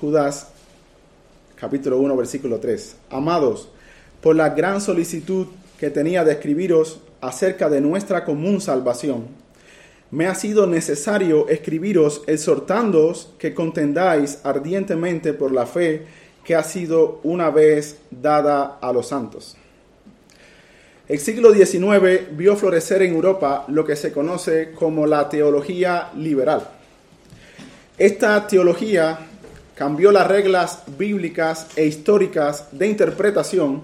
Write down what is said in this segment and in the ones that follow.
Judas capítulo 1, versículo 3. Amados, por la gran solicitud que tenía de escribiros acerca de nuestra común salvación, me ha sido necesario escribiros exhortándoos que contendáis ardientemente por la fe que ha sido una vez dada a los santos. El siglo XIX vio florecer en Europa lo que se conoce como la teología liberal. Esta teología cambió las reglas bíblicas e históricas de interpretación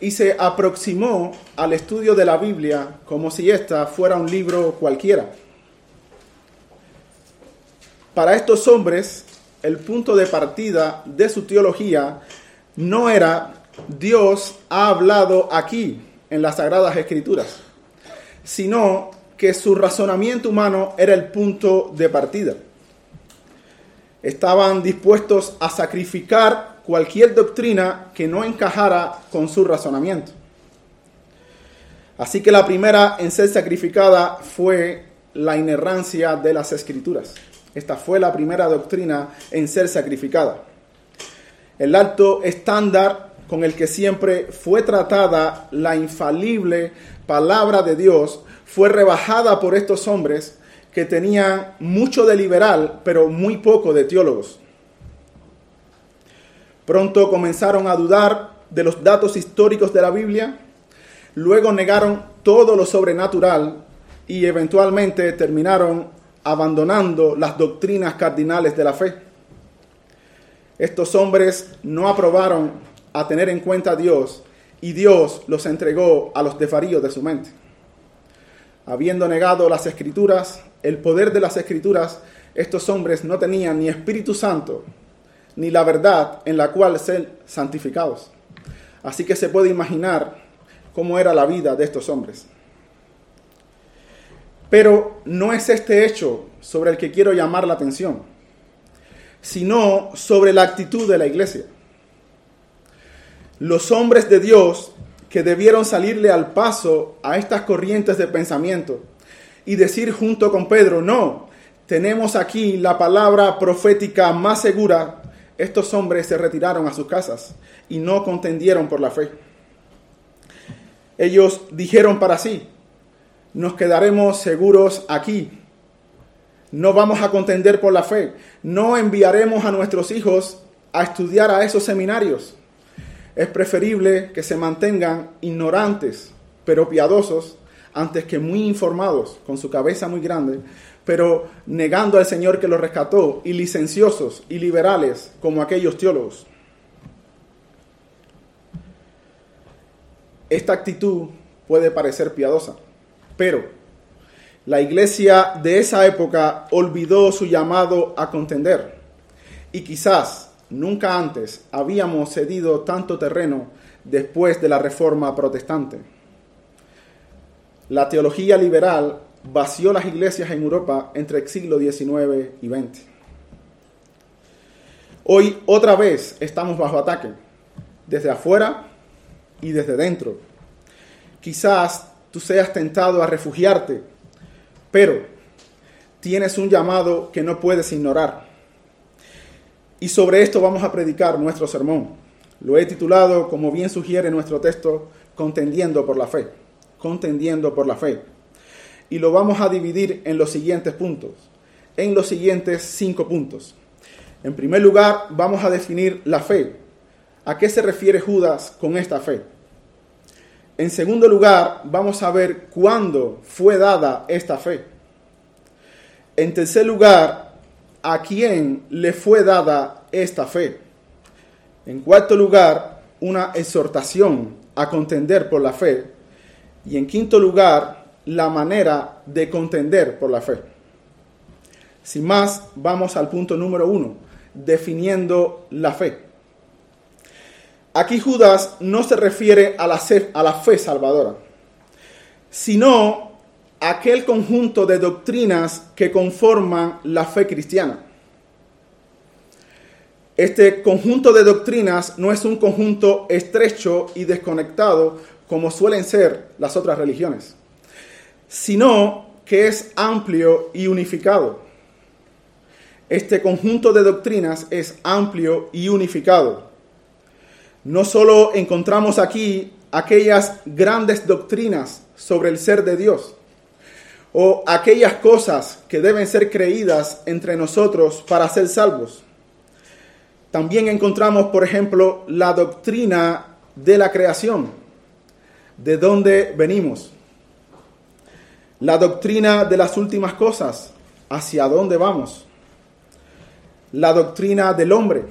y se aproximó al estudio de la Biblia como si ésta fuera un libro cualquiera. Para estos hombres, el punto de partida de su teología no era Dios ha hablado aquí en las Sagradas Escrituras, sino que su razonamiento humano era el punto de partida. Estaban dispuestos a sacrificar cualquier doctrina que no encajara con su razonamiento. Así que la primera en ser sacrificada fue la inerrancia de las escrituras. Esta fue la primera doctrina en ser sacrificada. El alto estándar con el que siempre fue tratada la infalible palabra de Dios fue rebajada por estos hombres que tenían mucho de liberal, pero muy poco de teólogos. Pronto comenzaron a dudar de los datos históricos de la Biblia, luego negaron todo lo sobrenatural y eventualmente terminaron abandonando las doctrinas cardinales de la fe. Estos hombres no aprobaron a tener en cuenta a Dios y Dios los entregó a los desvaríos de su mente. Habiendo negado las escrituras, el poder de las escrituras, estos hombres no tenían ni Espíritu Santo ni la verdad en la cual ser santificados. Así que se puede imaginar cómo era la vida de estos hombres. Pero no es este hecho sobre el que quiero llamar la atención, sino sobre la actitud de la iglesia. Los hombres de Dios que debieron salirle al paso a estas corrientes de pensamiento y decir junto con Pedro, no, tenemos aquí la palabra profética más segura, estos hombres se retiraron a sus casas y no contendieron por la fe. Ellos dijeron para sí, nos quedaremos seguros aquí. No vamos a contender por la fe. No enviaremos a nuestros hijos a estudiar a esos seminarios. Es preferible que se mantengan ignorantes, pero piadosos, antes que muy informados, con su cabeza muy grande, pero negando al Señor que los rescató, y licenciosos y liberales como aquellos teólogos. Esta actitud puede parecer piadosa, pero la iglesia de esa época olvidó su llamado a contender y quizás nunca antes habíamos cedido tanto terreno después de la reforma protestante. La teología liberal vació las iglesias en Europa entre el siglo XIX y XX. Hoy otra vez estamos bajo ataque, desde afuera y desde dentro. Quizás tú seas tentado a refugiarte, pero tienes un llamado que no puedes ignorar. Y sobre esto vamos a predicar nuestro sermón. Lo he titulado, como bien sugiere nuestro texto, Contendiendo por la fe. Contendiendo por la fe. Y lo vamos a dividir en los siguientes puntos, en los siguientes cinco puntos. En primer lugar, vamos a definir la fe. ¿A qué se refiere Judas con esta fe? En segundo lugar, vamos a ver cuándo fue dada esta fe. En tercer lugar, a quién le fue dada esta fe. En cuarto lugar, una exhortación a contender por la fe. Y en quinto lugar, la manera de contender por la fe. Sin más, vamos al punto número uno, definiendo la fe. Aquí Judas no se refiere a la, fe, a la fe salvadora, sino aquel conjunto de doctrinas que conforman la fe cristiana. Este conjunto de doctrinas no es un conjunto estrecho y desconectado como suelen ser las otras religiones, sino que es amplio y unificado. este conjunto de doctrinas es amplio y unificado. No solo encontramos aquí aquellas grandes doctrinas sobre el ser de Dios, o aquellas cosas que deben ser creídas entre nosotros para ser salvos. También encontramos, por ejemplo, la doctrina de la creación, de dónde venimos. La doctrina de las últimas cosas, hacia dónde vamos. La doctrina del hombre.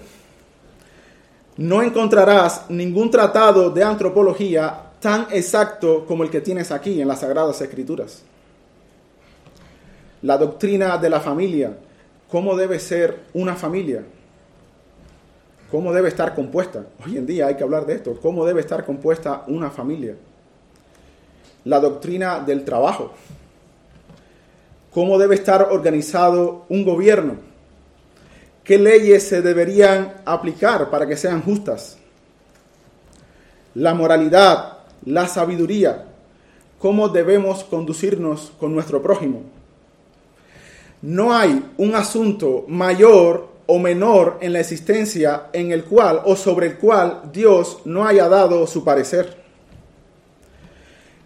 No encontrarás ningún tratado de antropología tan exacto como el que tienes aquí en las Sagradas Escrituras la doctrina de la familia, cómo debe ser una familia, cómo debe estar compuesta. Hoy en día hay que hablar de esto, cómo debe estar compuesta una familia. La doctrina del trabajo, cómo debe estar organizado un gobierno, qué leyes se deberían aplicar para que sean justas. La moralidad, la sabiduría, cómo debemos conducirnos con nuestro prójimo no hay un asunto mayor o menor en la existencia en el cual o sobre el cual Dios no haya dado su parecer.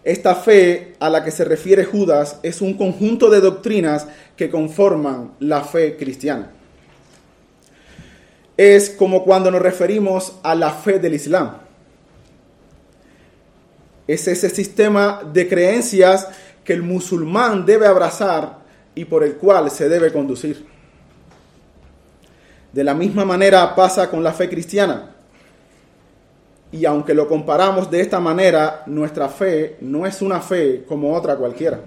Esta fe a la que se refiere Judas es un conjunto de doctrinas que conforman la fe cristiana. Es como cuando nos referimos a la fe del Islam. Es ese sistema de creencias que el musulmán debe abrazar y por el cual se debe conducir. De la misma manera pasa con la fe cristiana. Y aunque lo comparamos de esta manera, nuestra fe no es una fe como otra cualquiera.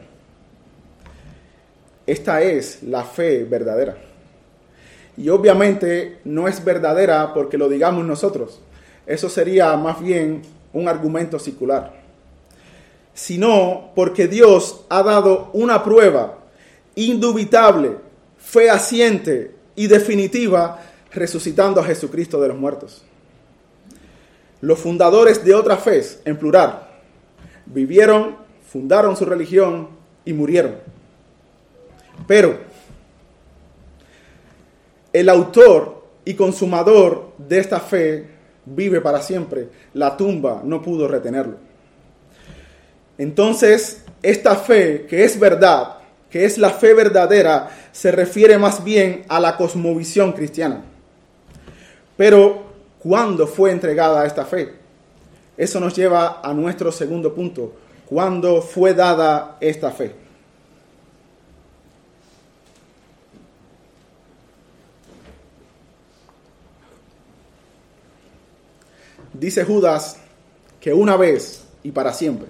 Esta es la fe verdadera. Y obviamente no es verdadera porque lo digamos nosotros. Eso sería más bien un argumento circular. Sino porque Dios ha dado una prueba indubitable, fehaciente y definitiva, resucitando a Jesucristo de los muertos. Los fundadores de otra fe, en plural, vivieron, fundaron su religión y murieron. Pero el autor y consumador de esta fe vive para siempre. La tumba no pudo retenerlo. Entonces, esta fe que es verdad, que es la fe verdadera, se refiere más bien a la cosmovisión cristiana. Pero, ¿cuándo fue entregada esta fe? Eso nos lleva a nuestro segundo punto. ¿Cuándo fue dada esta fe? Dice Judas que una vez y para siempre.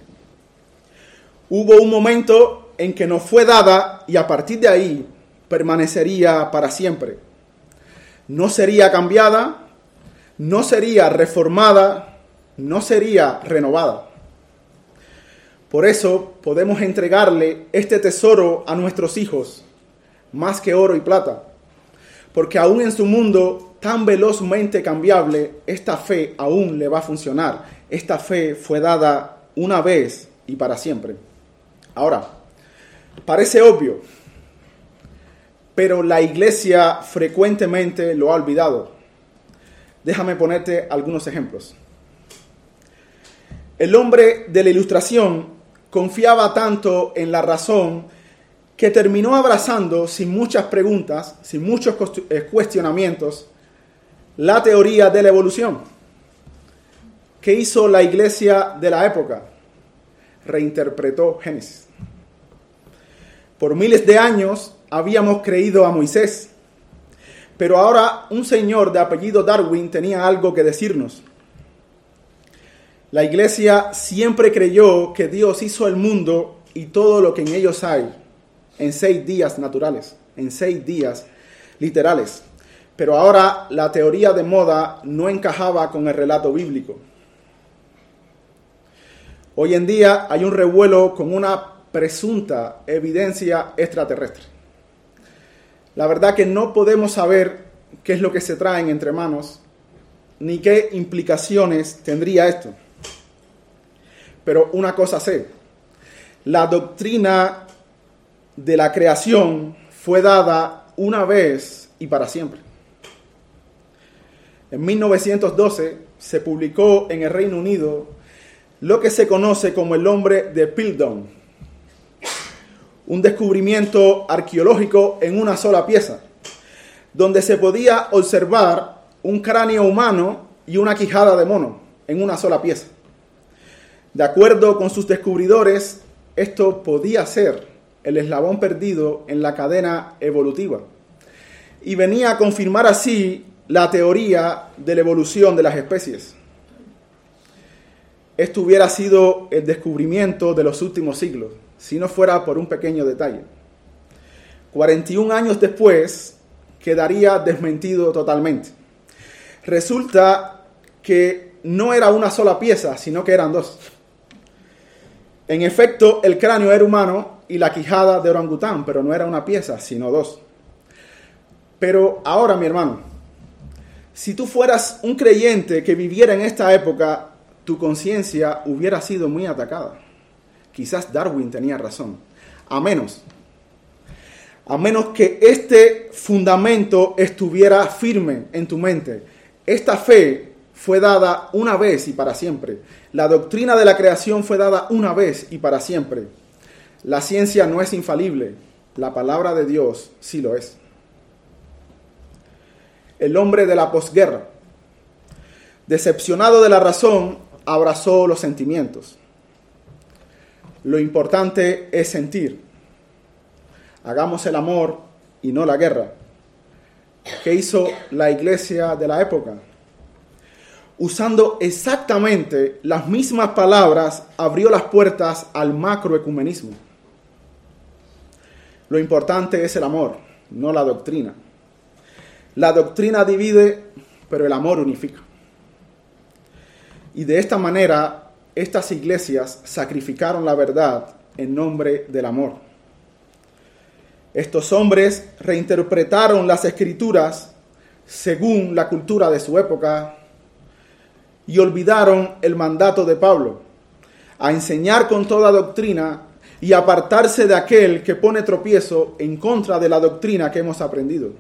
Hubo un momento en que nos fue dada y a partir de ahí permanecería para siempre. No sería cambiada, no sería reformada, no sería renovada. Por eso podemos entregarle este tesoro a nuestros hijos, más que oro y plata, porque aún en su mundo tan velozmente cambiable, esta fe aún le va a funcionar. Esta fe fue dada una vez y para siempre. Ahora, Parece obvio, pero la iglesia frecuentemente lo ha olvidado. Déjame ponerte algunos ejemplos. El hombre de la ilustración confiaba tanto en la razón que terminó abrazando sin muchas preguntas, sin muchos eh, cuestionamientos, la teoría de la evolución. ¿Qué hizo la iglesia de la época? Reinterpretó Génesis. Por miles de años habíamos creído a Moisés, pero ahora un señor de apellido Darwin tenía algo que decirnos. La iglesia siempre creyó que Dios hizo el mundo y todo lo que en ellos hay en seis días naturales, en seis días literales. Pero ahora la teoría de moda no encajaba con el relato bíblico. Hoy en día hay un revuelo con una presunta evidencia extraterrestre. La verdad que no podemos saber qué es lo que se traen entre manos, ni qué implicaciones tendría esto. Pero una cosa sé, la doctrina de la creación fue dada una vez y para siempre. En 1912 se publicó en el Reino Unido lo que se conoce como el hombre de Piltdown, un descubrimiento arqueológico en una sola pieza, donde se podía observar un cráneo humano y una quijada de mono en una sola pieza. De acuerdo con sus descubridores, esto podía ser el eslabón perdido en la cadena evolutiva y venía a confirmar así la teoría de la evolución de las especies. Esto hubiera sido el descubrimiento de los últimos siglos, si no fuera por un pequeño detalle. 41 años después, quedaría desmentido totalmente. Resulta que no era una sola pieza, sino que eran dos. En efecto, el cráneo era humano y la quijada de orangután, pero no era una pieza, sino dos. Pero ahora, mi hermano, si tú fueras un creyente que viviera en esta época, tu conciencia hubiera sido muy atacada. Quizás Darwin tenía razón. A menos, a menos que este fundamento estuviera firme en tu mente. Esta fe fue dada una vez y para siempre. La doctrina de la creación fue dada una vez y para siempre. La ciencia no es infalible, la palabra de Dios sí lo es. El hombre de la posguerra, decepcionado de la razón, abrazó los sentimientos. Lo importante es sentir. Hagamos el amor y no la guerra. ¿Qué hizo la iglesia de la época? usando exactamente las mismas palabras, abrió las puertas al macroecumenismo. Lo importante es el amor, no la doctrina. La doctrina divide, pero el amor unifica. Y de esta manera, estas iglesias sacrificaron la verdad en nombre del amor. Estos hombres reinterpretaron las escrituras según la cultura de su época, y olvidaron el mandato de Pablo, a enseñar con toda doctrina y apartarse de aquel que pone tropiezo en contra de la doctrina que hemos aprendido.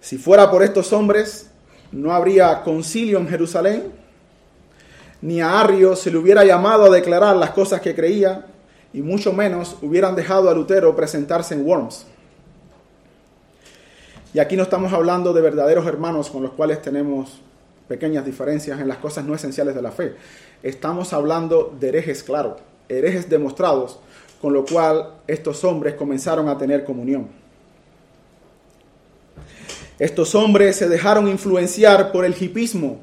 Si fuera por estos hombres, no habría concilio en Jerusalén, ni a Arrio se le hubiera llamado a declarar las cosas que creía, y mucho menos hubieran dejado a Lutero presentarse en Worms. Y aquí no estamos hablando de verdaderos hermanos con los cuales tenemos pequeñas diferencias en las cosas no esenciales de la fe. Estamos hablando de herejes, claro, herejes demostrados, con lo cual estos hombres comenzaron a tener comunión. Estos hombres se dejaron influenciar por el hipismo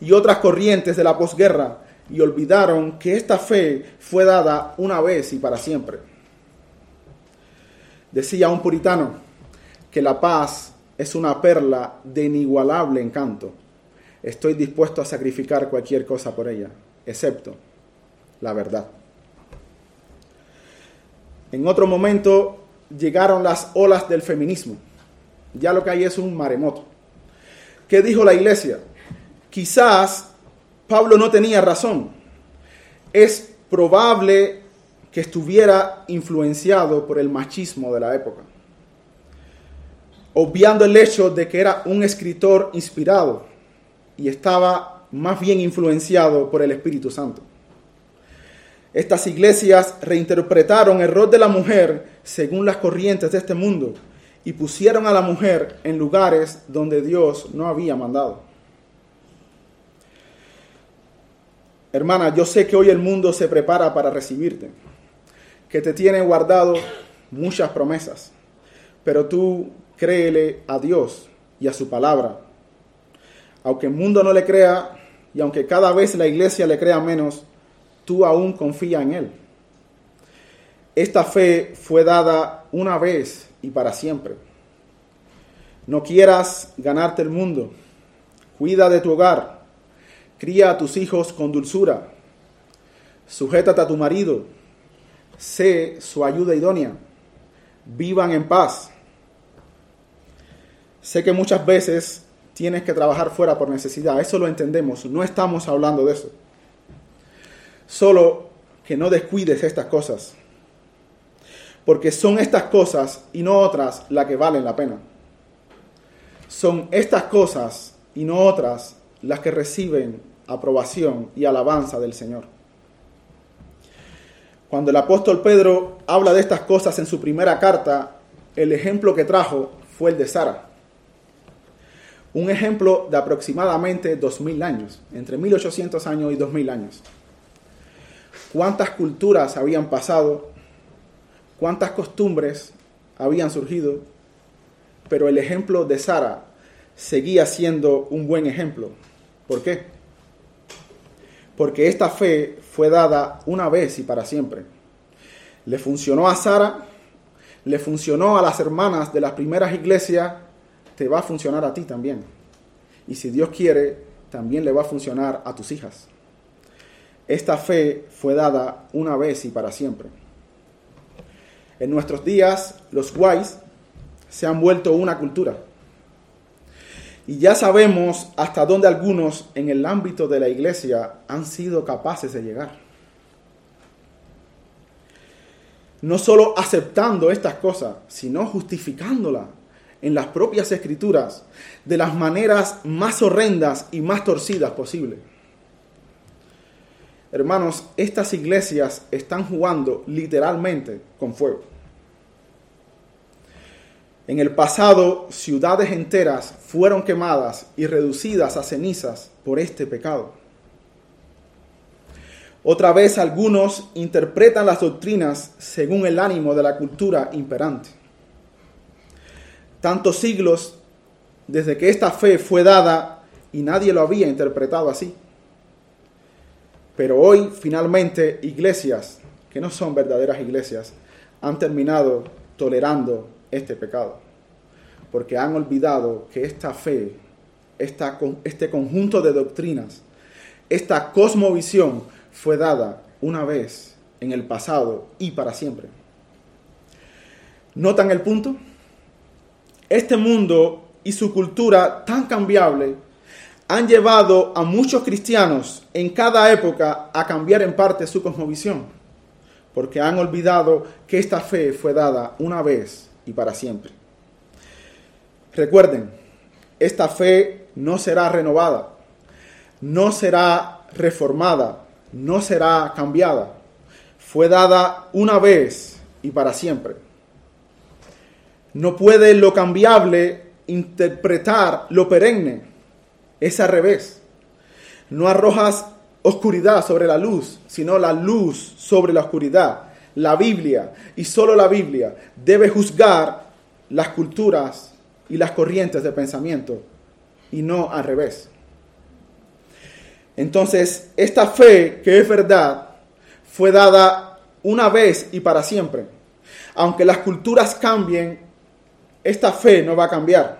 y otras corrientes de la posguerra y olvidaron que esta fe fue dada una vez y para siempre. Decía un puritano que la paz es una perla de inigualable encanto estoy dispuesto a sacrificar cualquier cosa por ella, excepto la verdad. En otro momento llegaron las olas del feminismo. Ya lo que hay es un maremoto. ¿Qué dijo la iglesia? Quizás Pablo no tenía razón. Es probable que estuviera influenciado por el machismo de la época, obviando el hecho de que era un escritor inspirado y estaba más bien influenciado por el Espíritu Santo. Estas iglesias reinterpretaron el rol de la mujer según las corrientes de este mundo y pusieron a la mujer en lugares donde Dios no había mandado. Hermana, yo sé que hoy el mundo se prepara para recibirte, que te tiene guardado muchas promesas, pero tú créele a Dios y a su palabra aunque el mundo no le crea y aunque cada vez la iglesia le crea menos, tú aún confía en Él. Esta fe fue dada una vez y para siempre. No quieras ganarte el mundo. Cuida de tu hogar. Cría a tus hijos con dulzura. Sujétate a tu marido. Sé su ayuda idónea. Vivan en paz. Sé que muchas veces tienes que trabajar fuera por necesidad. Eso lo entendemos, no estamos hablando de eso. Solo que no descuides estas cosas. porque son estas cosas y no otras las que valen la pena. Son estas cosas y no otras las que reciben aprobación y alabanza del Señor. Cuando el apóstol Pedro habla de estas cosas en su primera carta, el ejemplo que trajo fue el de Sara. Un ejemplo de aproximadamente 2000 años, entre 1800 años y 2000 años. ¿Cuántas culturas habían pasado? ¿Cuántas costumbres habían surgido? Pero el ejemplo de Sara seguía siendo un buen ejemplo. ¿Por qué? Porque esta fe fue dada una vez y para siempre. Le funcionó a Sara, le funcionó a las hermanas de las primeras iglesias, te va a funcionar a ti también. Y si Dios quiere, también le va a funcionar a tus hijas. Esta fe fue dada una vez y para siempre. En nuestros días, los guays se han vuelto una cultura. Y ya sabemos hasta dónde algunos en el ámbito de la iglesia han sido capaces de llegar. No solo aceptando estas cosas, sino justificándolas en las propias escrituras de las maneras más horrendas y más torcidas posibles. Hermanos, estas iglesias están jugando literalmente con fuego. En el pasado, ciudades enteras fueron quemadas y reducidas a cenizas por este pecado. Otra vez algunos interpretan las doctrinas según el ánimo de la cultura imperante. Tantos siglos desde que esta fe fue dada y nadie lo había interpretado así. Pero hoy finalmente iglesias que no son verdaderas iglesias han terminado tolerando este pecado, porque han olvidado que esta fe, esta, este conjunto de doctrinas, esta cosmovisión fue dada una vez en el pasado y para siempre. ¿Notan el punto? Este mundo y su cultura tan cambiable han llevado a muchos cristianos en cada época a cambiar en parte su cosmovisión, porque han olvidado que esta fe fue dada una vez y para siempre. Recuerden, esta fe no será renovada, no será reformada, no será cambiada. Fue dada una vez y para siempre. No puede lo cambiable interpretar lo perenne es al revés. No arrojas oscuridad sobre la luz, sino la luz sobre la oscuridad. La Biblia, y solo la Biblia, debe juzgar las culturas y las corrientes de pensamiento, y no al revés. Entonces, esta fe que es verdad fue dada una vez y para siempre. Aunque las culturas cambien, esta fe no va a cambiar.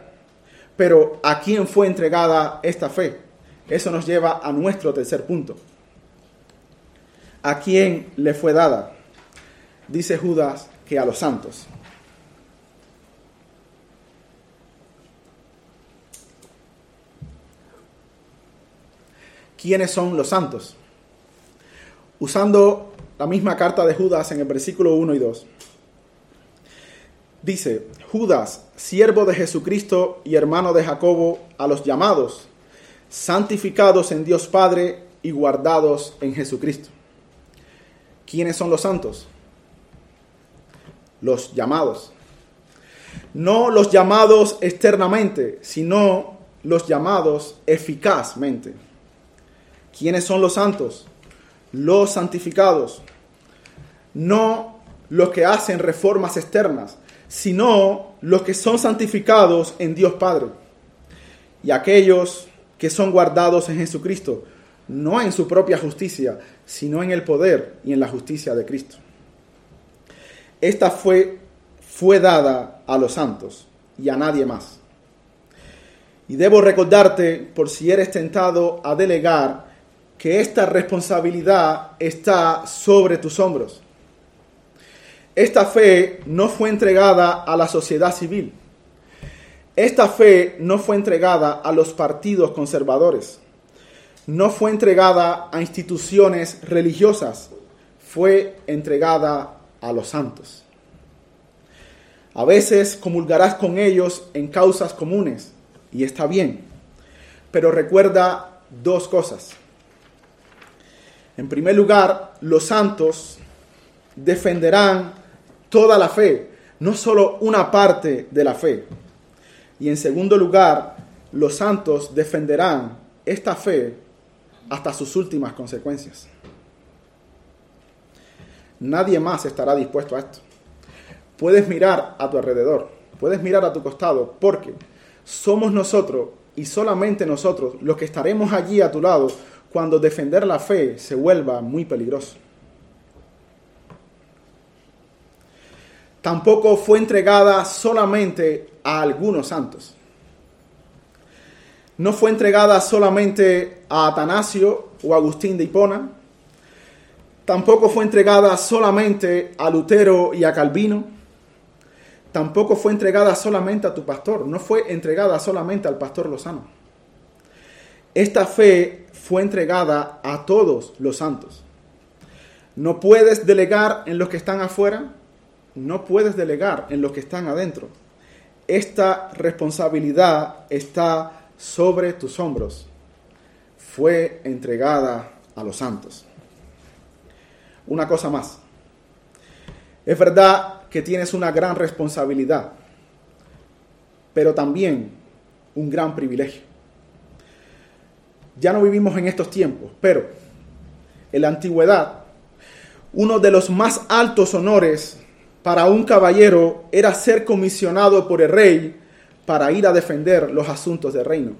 Pero ¿a quién fue entregada esta fe? Eso nos lleva a nuestro tercer punto. ¿A quién le fue dada? Dice Judas que a los santos. ¿Quiénes son los santos? Usando la misma carta de Judas en el versículo 1 y 2. Dice, Judas, siervo de Jesucristo y hermano de Jacobo, a los llamados, santificados en Dios Padre y guardados en Jesucristo. ¿Quiénes son los santos? Los llamados. No los llamados externamente, sino los llamados eficazmente. ¿Quiénes son los santos? Los santificados. No los que hacen reformas externas, sino los que son santificados en Dios Padre y aquellos que son guardados en Jesucristo, no en su propia justicia, sino en el poder y en la justicia de Cristo. Esta fue, fue dada a los santos y a nadie más. Y debo recordarte, por si eres tentado a delegar, que esta responsabilidad está sobre tus hombros. Esta fe no fue entregada a la sociedad civil. Esta fe no fue entregada a los partidos conservadores. No fue entregada a instituciones religiosas. Fue entregada a los santos. A veces comulgarás con ellos en causas comunes, y está bien. Pero recuerda dos cosas. En primer lugar, los santos defenderán toda la fe, no solo una parte de la fe. Y en segundo lugar, los santos defenderán esta fe hasta sus últimas consecuencias. Nadie más estará dispuesto a esto. Puedes mirar a tu alrededor, puedes mirar a tu costado, porque somos nosotros y solamente nosotros los que estaremos allí a tu lado cuando defender la fe se vuelva muy peligroso. Tampoco fue entregada solamente a algunos santos. No fue entregada solamente a Atanasio o Agustín de Hipona. Tampoco fue entregada solamente a Lutero y a Calvino. Tampoco fue entregada solamente a tu pastor. No fue entregada solamente al pastor Lozano. Esta fe fue entregada a todos los santos. No puedes delegar en los que están afuera. No puedes delegar en los que están adentro. Esta responsabilidad está sobre tus hombros fue entregada a los santos. Una cosa más. Es verdad que tienes una gran responsabilidad, pero también un gran privilegio. Ya no vivimos en estos tiempos, pero en la antigüedad, uno de los más altos honores para un caballero era ser comisionado por el rey para ir a defender los asuntos del reino.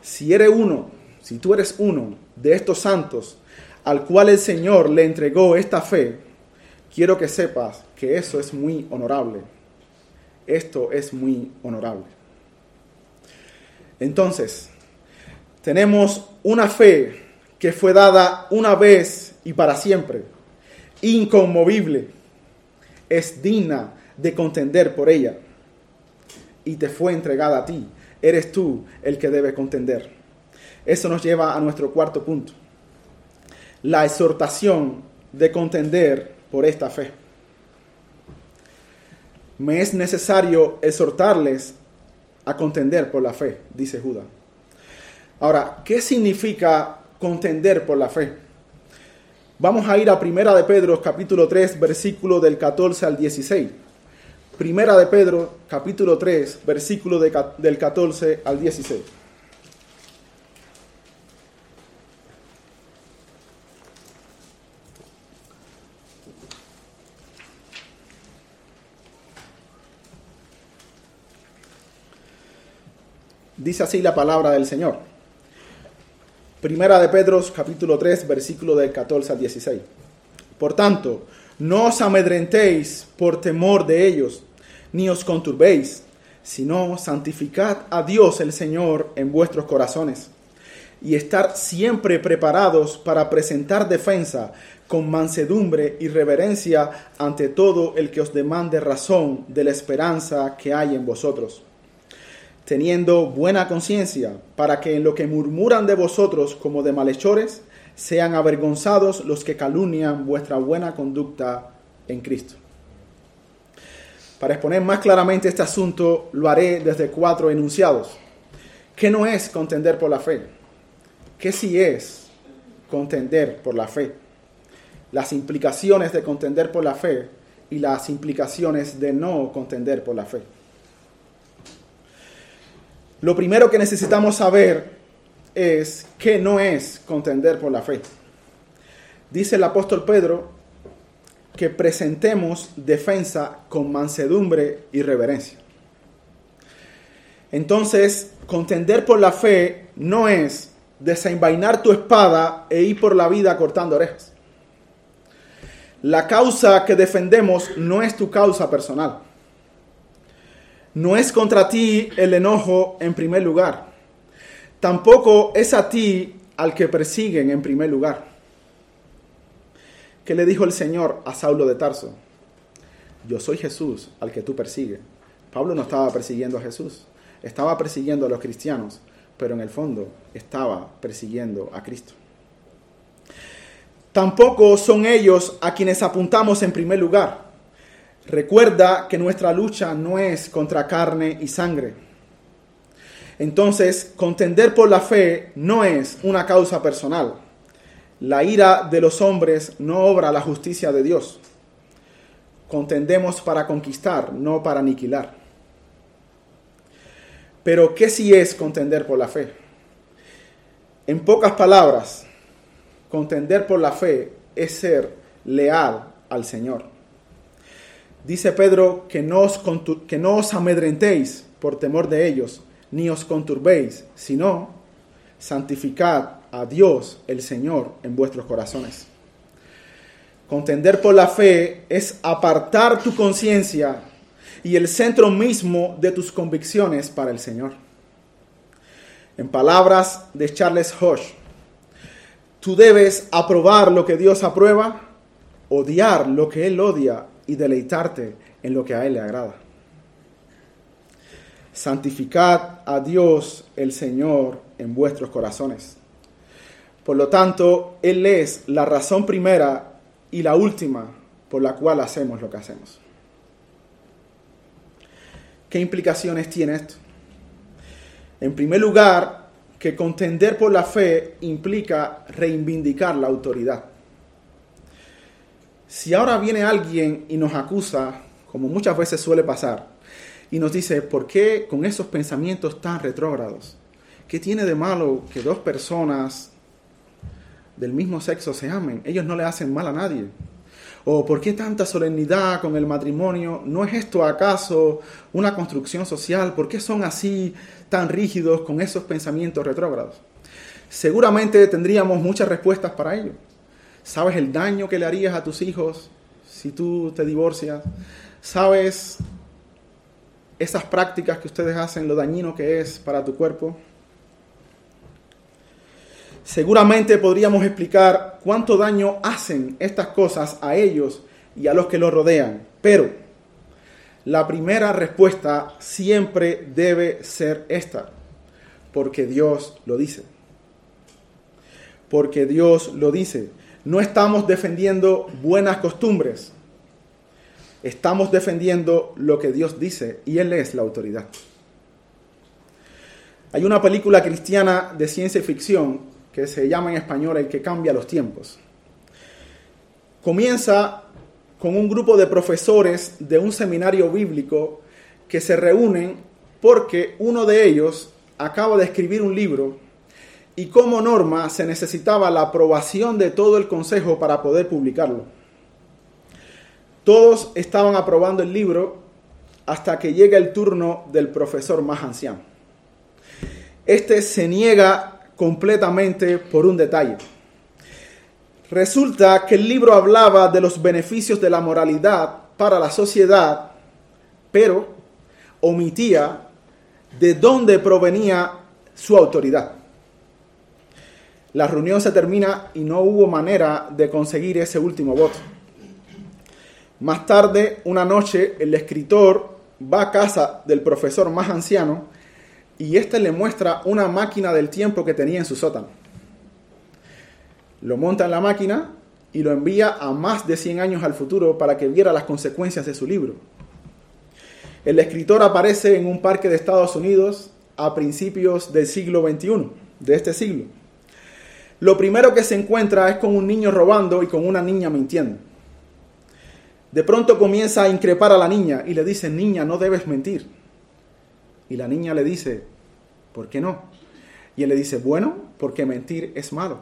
Si eres uno, si tú eres uno de estos santos al cual el Señor le entregó esta fe, quiero que sepas que eso es muy honorable. Esto es muy honorable. Entonces, tenemos una fe que fue dada una vez y para siempre, inconmovible, es digna de contender por ella y te fue entregada a ti. Eres tú el que debe contender. Eso nos lleva a nuestro cuarto punto. La exhortación de contender por esta fe. Me es necesario exhortarles a contender por la fe, dice Judas. Ahora, ¿qué significa contender por la fe? Vamos a ir a Primera de Pedro, capítulo 3, versículo del 14 al 16. Primera de Pedro, capítulo 3, versículo del 14 al 16. Dice así la palabra del Señor. Primera de Pedro, capítulo 3, versículo del 14 al 16. Por tanto, no os amedrentéis por temor de ellos, ni os conturbéis, sino santificad a Dios el Señor en vuestros corazones, y estar siempre preparados para presentar defensa con mansedumbre y reverencia ante todo el que os demande razón de la esperanza que hay en vosotros, teniendo buena conciencia, para que en lo que murmuran de vosotros como de malhechores, sean avergonzados los que calumnian vuestra buena conducta en Cristo. Para exponer más claramente este asunto, lo haré desde cuatro enunciados. ¿Qué no es contender por la fe? ¿Qué sí es contender por la fe? Las implicaciones de contender por la fe y las implicaciones de no contender por la fe. Lo primero que necesitamos saber es que no es contender por la fe. Dice el apóstol Pedro que presentemos defensa con mansedumbre y reverencia. Entonces, contender por la fe no es desenvainar tu espada e ir por la vida cortando orejas. La causa que defendemos no es tu causa personal. No es contra ti el enojo en primer lugar Tampoco es a ti al que persiguen en primer lugar. ¿Qué le dijo el Señor a Saulo de Tarso? Yo soy Jesús al que tú persigues. Pablo no estaba persiguiendo a Jesús, estaba persiguiendo a los cristianos, pero en el fondo estaba persiguiendo a Cristo. Tampoco son ellos a quienes apuntamos en primer lugar. Recuerda que nuestra lucha no es contra carne y sangre. Entonces, contender por la fe no es una causa personal. La ira de los hombres no obra la justicia de Dios. Contendemos para conquistar, no para aniquilar. Pero, ¿qué sí es contender por la fe? En pocas palabras, contender por la fe es ser leal al Señor. Dice Pedro que no os, que no os amedrentéis por temor de ellos, ni os conturbéis, sino santificad a Dios el Señor en vuestros corazones. Contender por la fe es apartar tu conciencia y el centro mismo de tus convicciones para el Señor. En palabras de Charles Hodge, tú debes aprobar lo que Dios aprueba, odiar lo que Él odia y deleitarte en lo que a Él le agrada. Santificad a Dios el Señor en vuestros corazones. Por lo tanto, Él es la razón primera y la última por la cual hacemos lo que hacemos. ¿Qué implicaciones tiene esto? En primer lugar, que contender por la fe implica reivindicar la autoridad. Si ahora viene alguien y nos acusa, como muchas veces suele pasar, y nos dice, ¿por qué con esos pensamientos tan retrógrados? ¿Qué tiene de malo que dos personas del mismo sexo se amen. Ellos no le hacen mal a nadie. ¿O por qué tanta solemnidad con el matrimonio? ¿No es esto acaso una construcción social? ¿Por qué son así tan rígidos con esos pensamientos retrógrados? Seguramente tendríamos muchas respuestas para ello. ¿Sabes el daño que le harías a tus hijos si tú te divorcias? ¿Sabes esas prácticas que ustedes hacen, lo dañino que es para tu cuerpo? Seguramente podríamos explicar cuánto daño hacen estas cosas a ellos y a los que los rodean, pero la primera respuesta siempre debe ser esta, porque Dios lo dice. Porque Dios lo dice. No estamos defendiendo buenas costumbres, estamos defendiendo lo que Dios dice y Él es la autoridad. Hay una película cristiana de ciencia ficción que se llama en español El que cambia los tiempos. Comienza con un grupo de profesores de un seminario bíblico que se reúnen porque uno de ellos acaba de escribir un libro y como norma se necesitaba la aprobación de todo el consejo para poder publicarlo. Todos estaban aprobando el libro hasta que llega el turno del profesor más anciano. Este se niega completamente por un detalle. Resulta que el libro hablaba de los beneficios de la moralidad para la sociedad, pero omitía de dónde provenía su autoridad. La reunión se termina y no hubo manera de conseguir ese último voto. Más tarde, una noche, el escritor va a casa del profesor más anciano y éste le muestra una máquina del tiempo que tenía en su sótano. Lo monta en la máquina y lo envía a más de 100 años al futuro para que viera las consecuencias de su libro. El escritor aparece en un parque de Estados Unidos a principios del siglo XXI, de este siglo. Lo primero que se encuentra es con un niño robando y con una niña mintiendo. De pronto comienza a increpar a la niña y le dice, niña, no debes mentir. Y la niña le dice, ¿por qué no? Y él le dice, bueno, porque mentir es malo.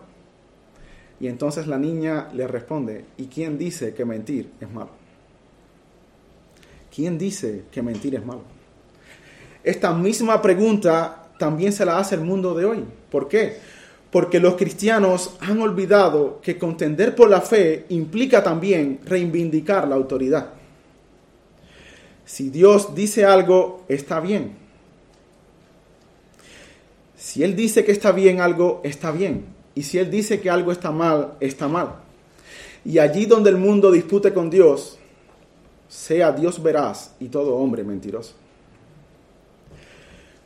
Y entonces la niña le responde, ¿y quién dice que mentir es malo? ¿Quién dice que mentir es malo? Esta misma pregunta también se la hace el mundo de hoy. ¿Por qué? Porque los cristianos han olvidado que contender por la fe implica también reivindicar la autoridad. Si Dios dice algo, está bien. Si Él dice que está bien algo, está bien. Y si Él dice que algo está mal, está mal. Y allí donde el mundo dispute con Dios, sea Dios veraz y todo hombre mentiroso.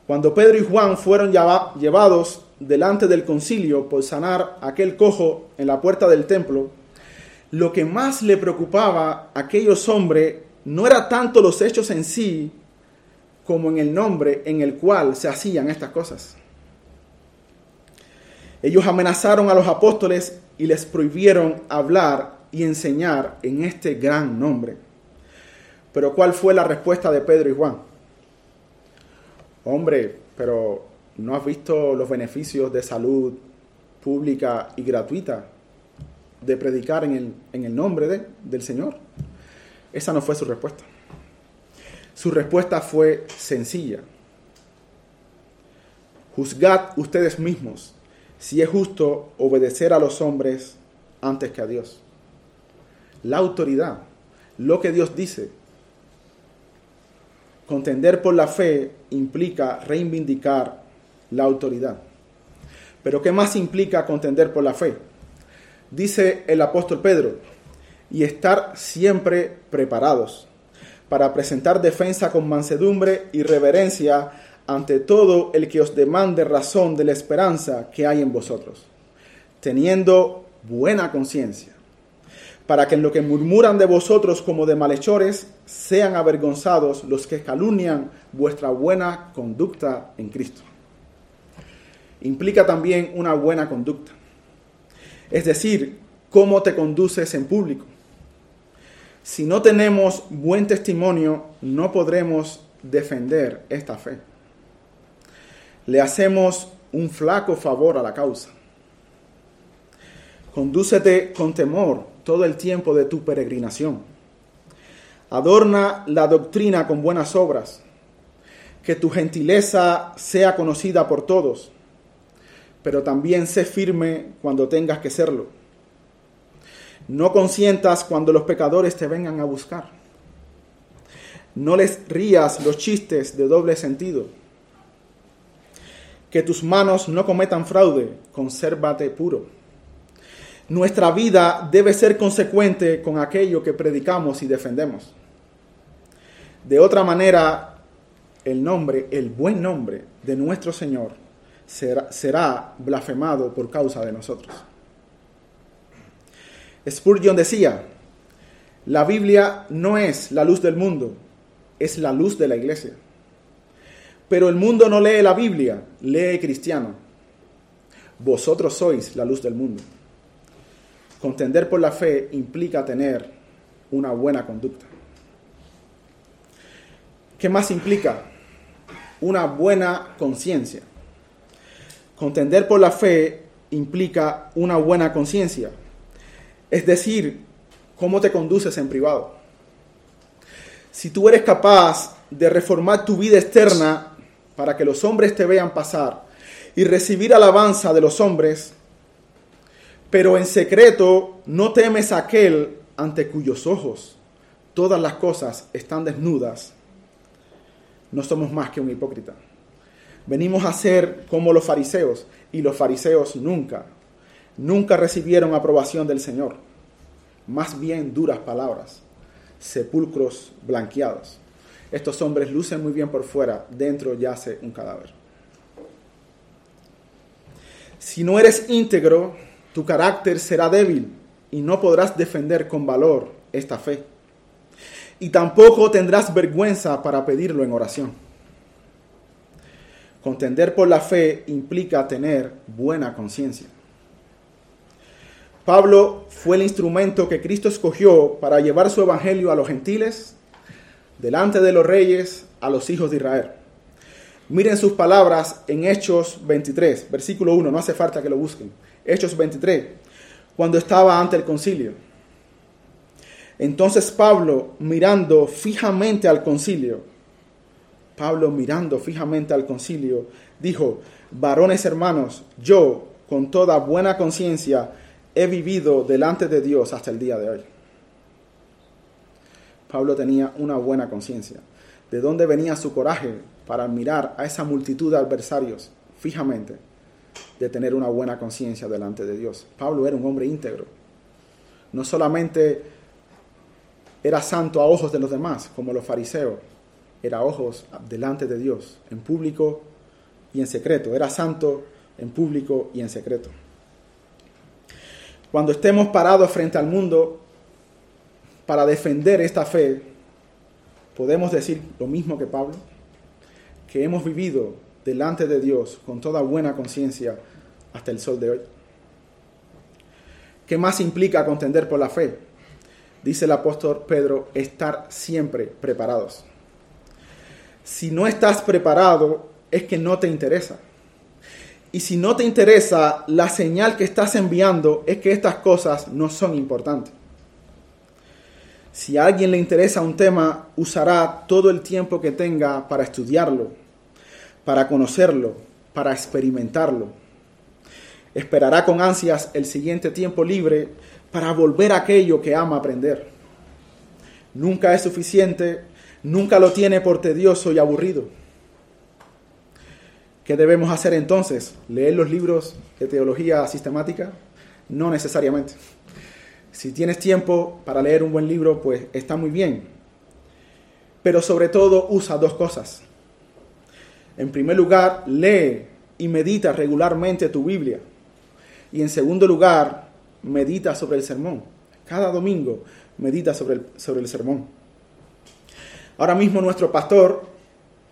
Cuando Pedro y Juan fueron llevados delante del concilio por sanar aquel cojo en la puerta del templo, lo que más le preocupaba a aquellos hombres no era tanto los hechos en sí como en el nombre en el cual se hacían estas cosas. Ellos amenazaron a los apóstoles y les prohibieron hablar y enseñar en este gran nombre. Pero ¿cuál fue la respuesta de Pedro y Juan? Hombre, pero ¿no has visto los beneficios de salud pública y gratuita de predicar en el, en el nombre de, del Señor? Esa no fue su respuesta. Su respuesta fue sencilla. Juzgad ustedes mismos si es justo obedecer a los hombres antes que a Dios. La autoridad, lo que Dios dice. Contender por la fe implica reivindicar la autoridad. Pero ¿qué más implica contender por la fe? Dice el apóstol Pedro, y estar siempre preparados para presentar defensa con mansedumbre y reverencia ante todo el que os demande razón de la esperanza que hay en vosotros, teniendo buena conciencia, para que en lo que murmuran de vosotros como de malhechores sean avergonzados los que calumnian vuestra buena conducta en Cristo. Implica también una buena conducta, es decir, cómo te conduces en público. Si no tenemos buen testimonio, no podremos defender esta fe le hacemos un flaco favor a la causa. Condúcete con temor todo el tiempo de tu peregrinación. Adorna la doctrina con buenas obras. Que tu gentileza sea conocida por todos, pero también sé firme cuando tengas que serlo. No consientas cuando los pecadores te vengan a buscar. No les rías los chistes de doble sentido que tus manos no cometan fraude, consérvate puro. Nuestra vida debe ser consecuente con aquello que predicamos y defendemos. De otra manera, el nombre, el buen nombre de nuestro Señor será, blasfemado por causa de nosotros. Spurgeon decía, la Biblia no es la luz del mundo, es la luz de la iglesia. Pero el mundo no lee la Biblia, lee cristiano. Vosotros sois la luz del mundo. Contender por la fe implica tener una buena conducta. ¿Qué más implica? Una buena conciencia. Contender por la fe implica una buena conciencia. Es decir, cómo te conduces en privado. Si tú eres capaz de reformar tu vida externa para que los hombres te vean pasar y recibir alabanza de los hombres, pero en secreto no temes a aquel ante cuyos ojos todas las cosas están desnudas, no somos más que un hipócrita. Venimos a ser como los fariseos y los fariseos nunca, nunca recibieron aprobación del Señor, más bien duras palabras, sepulcros blanqueados. Estos hombres lucen muy bien por fuera, dentro yace un cadáver. Si no eres íntegro, tu carácter será débil y no podrás defender con valor esta fe. Y tampoco tendrás vergüenza para pedirlo en oración. Contender por la fe implica tener buena conciencia. Pablo fue el instrumento que Cristo escogió para llevar su evangelio a los gentiles delante de los reyes a los hijos de Israel. Miren sus palabras en Hechos 23, versículo 1, no hace falta que lo busquen. Hechos 23, cuando estaba ante el concilio. Entonces Pablo, mirando fijamente al concilio, Pablo mirando fijamente al concilio, dijo, varones hermanos, yo con toda buena conciencia he vivido delante de Dios hasta el día de hoy. Pablo tenía una buena conciencia. ¿De dónde venía su coraje para mirar a esa multitud de adversarios fijamente? De tener una buena conciencia delante de Dios. Pablo era un hombre íntegro. No solamente era santo a ojos de los demás, como los fariseos, era ojos delante de Dios, en público y en secreto. Era santo en público y en secreto. Cuando estemos parados frente al mundo, para defender esta fe, podemos decir lo mismo que Pablo, que hemos vivido delante de Dios con toda buena conciencia hasta el sol de hoy. ¿Qué más implica contender por la fe? Dice el apóstol Pedro, estar siempre preparados. Si no estás preparado, es que no te interesa. Y si no te interesa, la señal que estás enviando es que estas cosas no son importantes. Si a alguien le interesa un tema, usará todo el tiempo que tenga para estudiarlo, para conocerlo, para experimentarlo. Esperará con ansias el siguiente tiempo libre para volver a aquello que ama aprender. Nunca es suficiente, nunca lo tiene por tedioso y aburrido. ¿Qué debemos hacer entonces? ¿Leer los libros de teología sistemática? No necesariamente. Si tienes tiempo para leer un buen libro, pues está muy bien. Pero sobre todo usa dos cosas. En primer lugar, lee y medita regularmente tu Biblia. Y en segundo lugar, medita sobre el sermón. Cada domingo medita sobre el, sobre el sermón. Ahora mismo nuestro pastor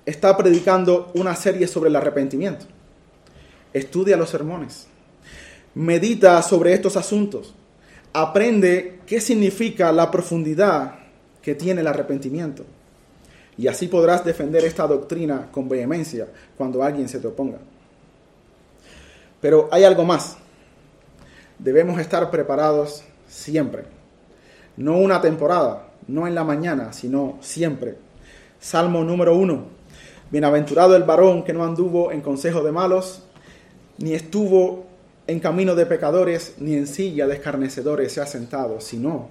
está predicando una serie sobre el arrepentimiento. Estudia los sermones. Medita sobre estos asuntos. Aprende qué significa la profundidad que tiene el arrepentimiento. Y así podrás defender esta doctrina con vehemencia cuando alguien se te oponga. Pero hay algo más. Debemos estar preparados siempre. No una temporada, no en la mañana, sino siempre. Salmo número uno. Bienaventurado el varón que no anduvo en consejo de malos, ni estuvo en camino de pecadores, ni en silla de escarnecedores se ha sentado, sino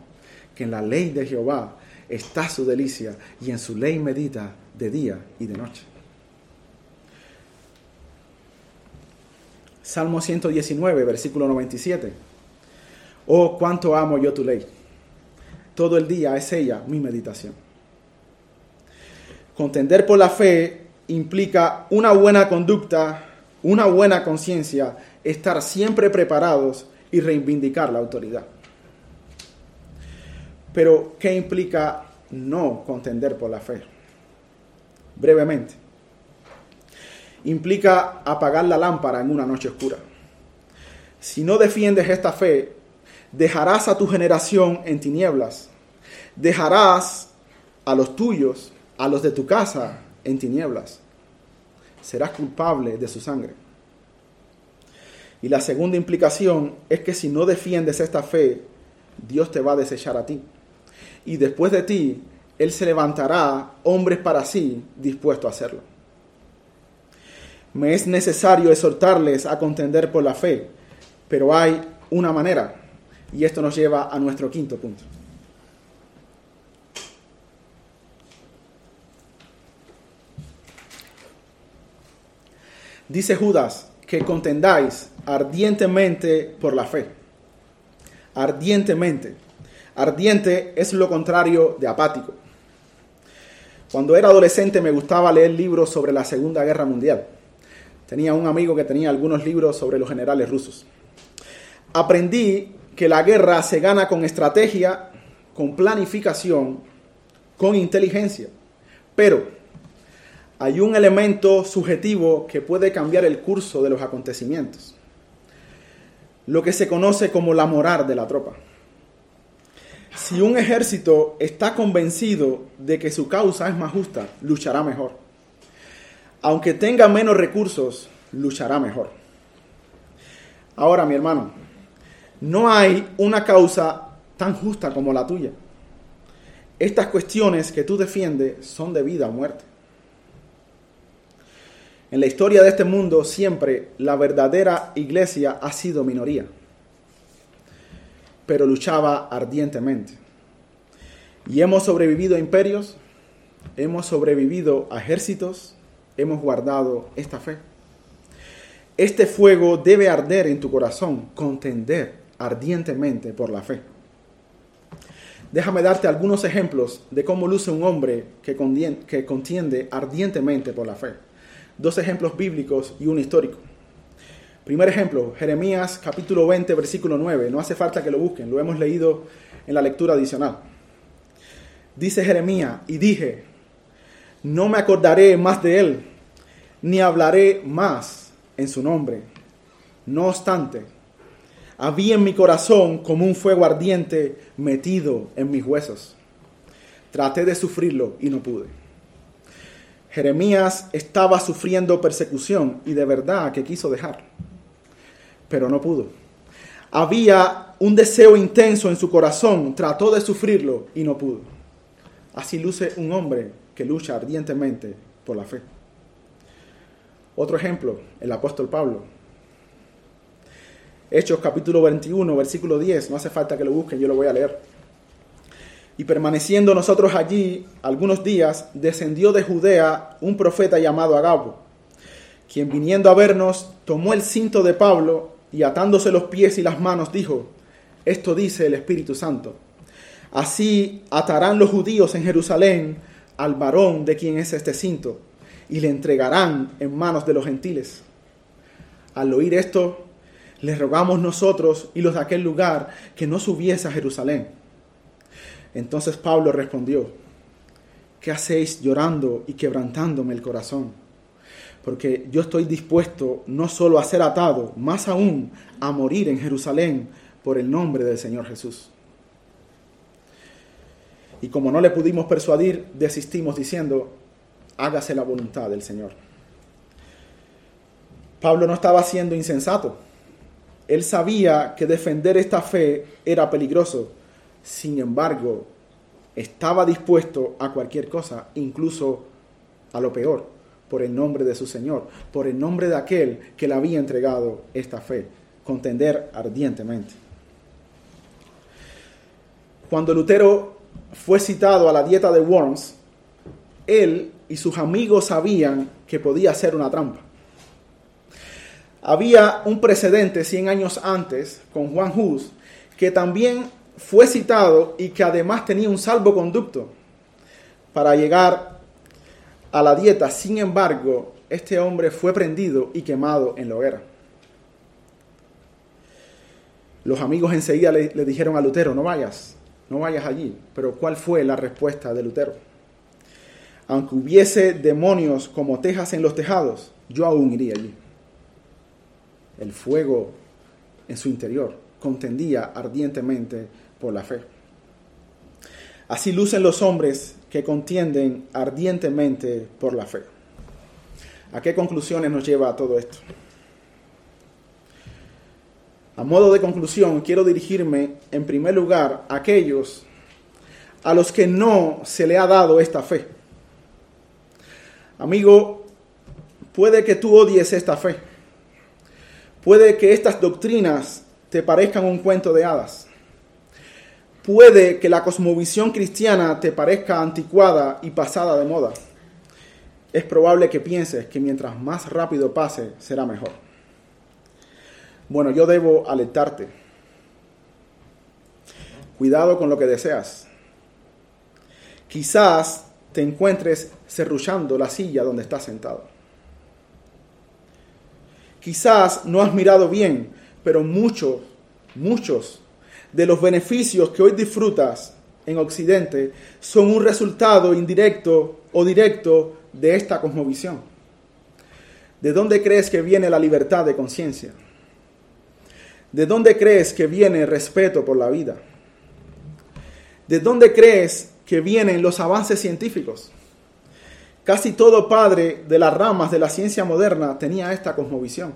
que en la ley de Jehová está su delicia, y en su ley medita de día y de noche. Salmo 119, versículo 97. Oh, cuánto amo yo tu ley. Todo el día es ella mi meditación. Contender por la fe implica una buena conducta, una buena conciencia, estar siempre preparados y reivindicar la autoridad. Pero, ¿qué implica no contender por la fe? Brevemente, implica apagar la lámpara en una noche oscura. Si no defiendes esta fe, dejarás a tu generación en tinieblas, dejarás a los tuyos, a los de tu casa, en tinieblas. Serás culpable de su sangre. Y la segunda implicación es que si no defiendes esta fe, Dios te va a desechar a ti. Y después de ti, Él se levantará hombres para sí dispuestos a hacerlo. Me es necesario exhortarles a contender por la fe, pero hay una manera. Y esto nos lleva a nuestro quinto punto. Dice Judas que contendáis ardientemente por la fe. Ardientemente. Ardiente es lo contrario de apático. Cuando era adolescente me gustaba leer libros sobre la Segunda Guerra Mundial. Tenía un amigo que tenía algunos libros sobre los generales rusos. Aprendí que la guerra se gana con estrategia, con planificación, con inteligencia. Pero hay un elemento subjetivo que puede cambiar el curso de los acontecimientos, lo que se conoce como la moral de la tropa. Si un ejército está convencido de que su causa es más justa, luchará mejor. Aunque tenga menos recursos, luchará mejor. Ahora, mi hermano, no hay una causa tan justa como la tuya. Estas cuestiones que tú defiendes son de vida o muerte. En la historia de este mundo siempre la verdadera iglesia ha sido minoría, pero luchaba ardientemente. Y hemos sobrevivido a imperios, hemos sobrevivido a ejércitos, hemos guardado esta fe. Este fuego debe arder en tu corazón, contender ardientemente por la fe. Déjame darte algunos ejemplos de cómo luce un hombre que contiende ardientemente por la fe dos ejemplos bíblicos y uno histórico. Primer ejemplo, Jeremías capítulo 20, versículo 9. No hace falta que lo busquen, lo hemos leído en la lectura adicional. Dice Jeremías, y dije, no me acordaré más de él, ni hablaré más en su nombre. No obstante, había en mi corazón como un fuego ardiente metido en mis huesos. Traté de sufrirlo y no pude. Jeremías estaba sufriendo persecución y de verdad que quiso dejar, pero no pudo. Había un deseo intenso en su corazón, trató de sufrirlo y no pudo. Así luce un hombre que lucha ardientemente por la fe. Otro ejemplo, el apóstol Pablo. Hechos capítulo 21, versículo 10, no hace falta que lo busquen, yo lo voy a leer. Y permaneciendo nosotros allí algunos días, descendió de Judea un profeta llamado Agabo, quien viniendo a vernos tomó el cinto de Pablo y atándose los pies y las manos dijo, esto dice el Espíritu Santo, así atarán los judíos en Jerusalén al varón de quien es este cinto y le entregarán en manos de los gentiles. Al oír esto, le rogamos nosotros y los de aquel lugar que no subiese a Jerusalén entonces Pablo respondió, ¿qué hacéis llorando y quebrantándome el corazón? Porque yo estoy dispuesto no solo a ser atado, más aún a morir en Jerusalén por el nombre del Señor Jesús. Y como no le pudimos persuadir, desistimos diciendo, hágase la voluntad del Señor. Pablo no estaba siendo insensato. Él sabía que defender esta fe era peligroso sin embargo, estaba dispuesto a cualquier cosa, incluso a lo peor, por el nombre de su Señor, por el nombre de aquel que le había entregado esta fe, contender ardientemente. Cuando Lutero fue citado a la dieta de Worms, él y sus amigos sabían que podía ser una trampa. Había un precedente 100 años antes con Juan Hus que también fue citado y que además tenía un salvoconducto para llegar a la dieta. Sin embargo, este hombre fue prendido y quemado en la hoguera. Los amigos enseguida le, le, dijeron a Lutero, no vayas, no vayas allí. Pero ¿cuál fue la respuesta de Lutero? Aunque hubiese demonios como tejas en los tejados, yo aún iría allí. El fuego en su interior contendía ardientemente por la fe. Así lucen los hombres que contienden ardientemente por la fe. ¿A qué conclusiones nos lleva todo esto? A modo de conclusión, quiero dirigirme en primer lugar a aquellos a los que no se le ha dado esta fe. Amigo, puede que tú odies esta fe. Puede que estas doctrinas te parezcan un cuento de hadas puede que la cosmovisión cristiana te parezca anticuada y pasada de moda. Es probable que pienses que mientras más rápido pase, será mejor. Bueno, yo debo alertarte. Cuidado con lo que deseas. Quizás te encuentres cerrullando la silla donde estás sentado. Quizás no has mirado bien, pero muchos, muchos de los beneficios que hoy disfrutas en Occidente son un resultado indirecto o directo de esta cosmovisión. ¿De dónde crees que viene la libertad de conciencia? ¿De dónde crees que viene el respeto por la vida? ¿De dónde crees que vienen los avances científicos? Casi todo padre de las ramas de la ciencia moderna tenía esta cosmovisión.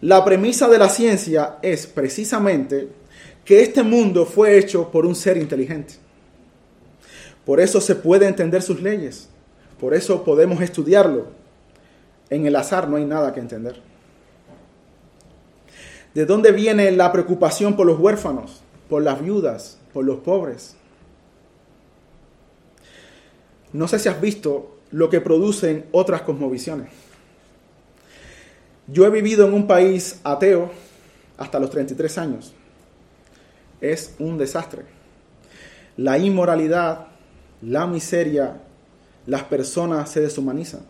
La premisa de la ciencia es precisamente que este mundo fue hecho por un ser inteligente. Por eso se puede entender sus leyes. Por eso podemos estudiarlo. En el azar no hay nada que entender. ¿De dónde viene la preocupación por los huérfanos, por las viudas, por los pobres? No sé si has visto lo que producen otras cosmovisiones. Yo he vivido en un país ateo hasta los 33 años. Es un desastre. La inmoralidad, la miseria, las personas se deshumanizan.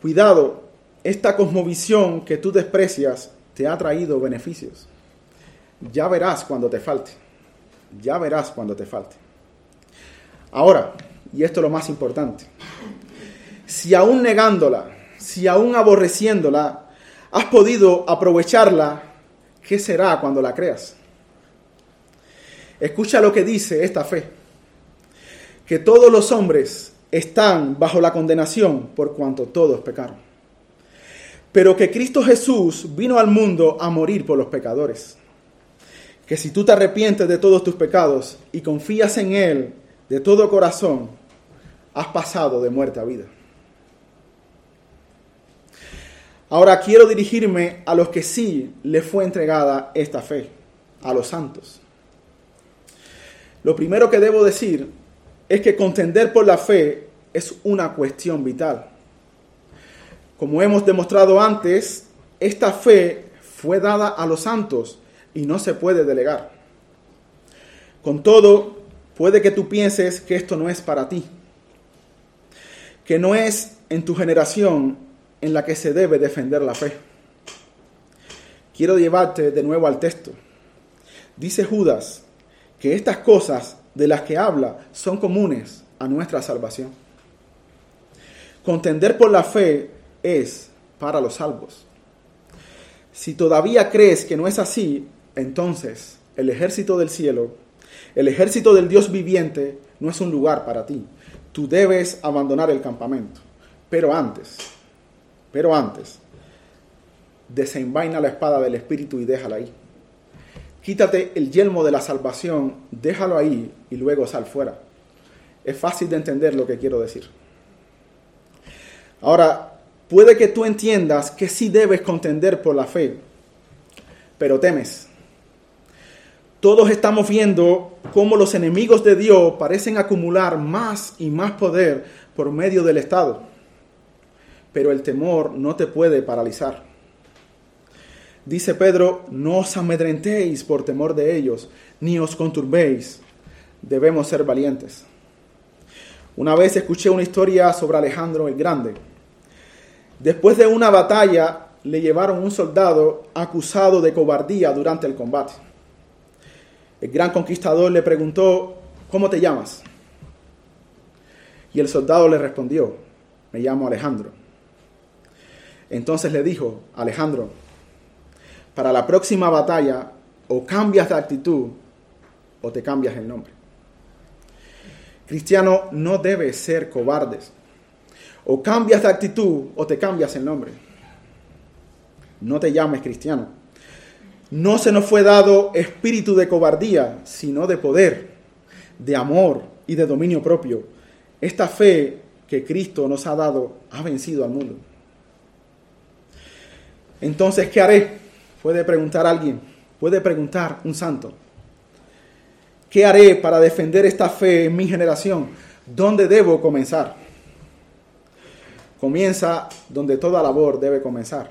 Cuidado, esta cosmovisión que tú desprecias te ha traído beneficios. Ya verás cuando te falte. Ya verás cuando te falte. Ahora, y esto es lo más importante, si aún negándola, si aún aborreciéndola, has podido aprovecharla, ¿qué será cuando la creas? Escucha lo que dice esta fe, que todos los hombres están bajo la condenación por cuanto todos pecaron, pero que Cristo Jesús vino al mundo a morir por los pecadores, que si tú te arrepientes de todos tus pecados y confías en Él de todo corazón, has pasado de muerte a vida. Ahora quiero dirigirme a los que sí le fue entregada esta fe, a los santos. Lo primero que debo decir es que contender por la fe es una cuestión vital. Como hemos demostrado antes, esta fe fue dada a los santos y no se puede delegar. Con todo, puede que tú pienses que esto no es para ti, que no es en tu generación en la que se debe defender la fe. Quiero llevarte de nuevo al texto. Dice Judas que estas cosas de las que habla son comunes a nuestra salvación. Contender por la fe es para los salvos. Si todavía crees que no es así, entonces el ejército del cielo, el ejército del Dios viviente, no es un lugar para ti. Tú debes abandonar el campamento. Pero antes, pero antes, desenvaina la espada del Espíritu y déjala ahí. Quítate el yelmo de la salvación, déjalo ahí y luego sal fuera. Es fácil de entender lo que quiero decir. Ahora, puede que tú entiendas que sí debes contender por la fe, pero temes. Todos estamos viendo cómo los enemigos de Dios parecen acumular más y más poder por medio del Estado pero el temor no te puede paralizar. Dice Pedro, no os amedrentéis por temor de ellos, ni os conturbéis. Debemos ser valientes. Una vez escuché una historia sobre Alejandro el Grande. Después de una batalla, le llevaron un soldado acusado de cobardía durante el combate. El gran conquistador le preguntó, ¿cómo te llamas? Y el soldado le respondió, me llamo Alejandro. Entonces le dijo, Alejandro, para la próxima batalla o cambias de actitud o te cambias el nombre. Cristiano no debe ser cobardes. O cambias de actitud o te cambias el nombre. No te llames cristiano. No se nos fue dado espíritu de cobardía, sino de poder, de amor y de dominio propio. Esta fe que Cristo nos ha dado ha vencido al mundo. Entonces, ¿qué haré? Puede preguntar alguien, puede preguntar un santo. ¿Qué haré para defender esta fe en mi generación? ¿Dónde debo comenzar? Comienza donde toda labor debe comenzar.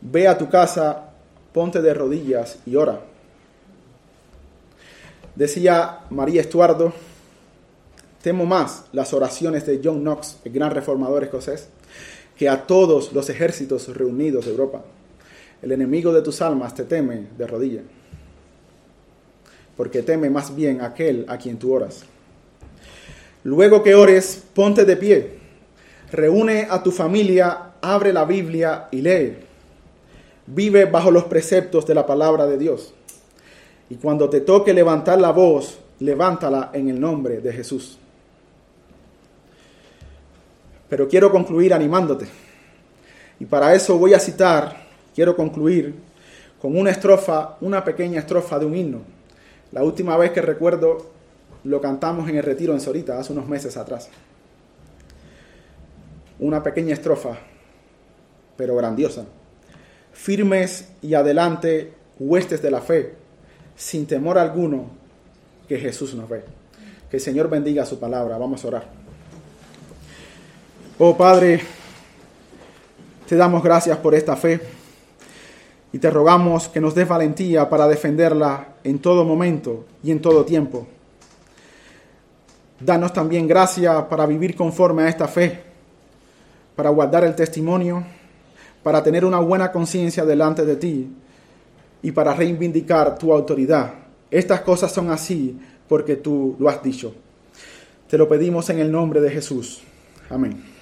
Ve a tu casa, ponte de rodillas y ora. Decía María Estuardo, temo más las oraciones de John Knox, el gran reformador escocés, que a todos los ejércitos reunidos de Europa. El enemigo de tus almas te teme de rodilla, porque teme más bien aquel a quien tú oras. Luego que ores, ponte de pie, reúne a tu familia, abre la Biblia y lee. Vive bajo los preceptos de la palabra de Dios. Y cuando te toque levantar la voz, levántala en el nombre de Jesús. Pero quiero concluir animándote. Y para eso voy a citar, quiero concluir con una estrofa, una pequeña estrofa de un himno. La última vez que recuerdo lo cantamos en el retiro en Sorita, hace unos meses atrás. Una pequeña estrofa, pero grandiosa. Firmes y adelante, huestes de la fe, sin temor alguno, que Jesús nos ve. Que el Señor bendiga su palabra. Vamos a orar. Oh Padre, te damos gracias por esta fe y te rogamos que nos des valentía para defenderla en todo momento y en todo tiempo. Danos también gracia para vivir conforme a esta fe, para guardar el testimonio, para tener una buena conciencia delante de ti y para reivindicar tu autoridad. Estas cosas son así porque tú lo has dicho. Te lo pedimos en el nombre de Jesús. Amén.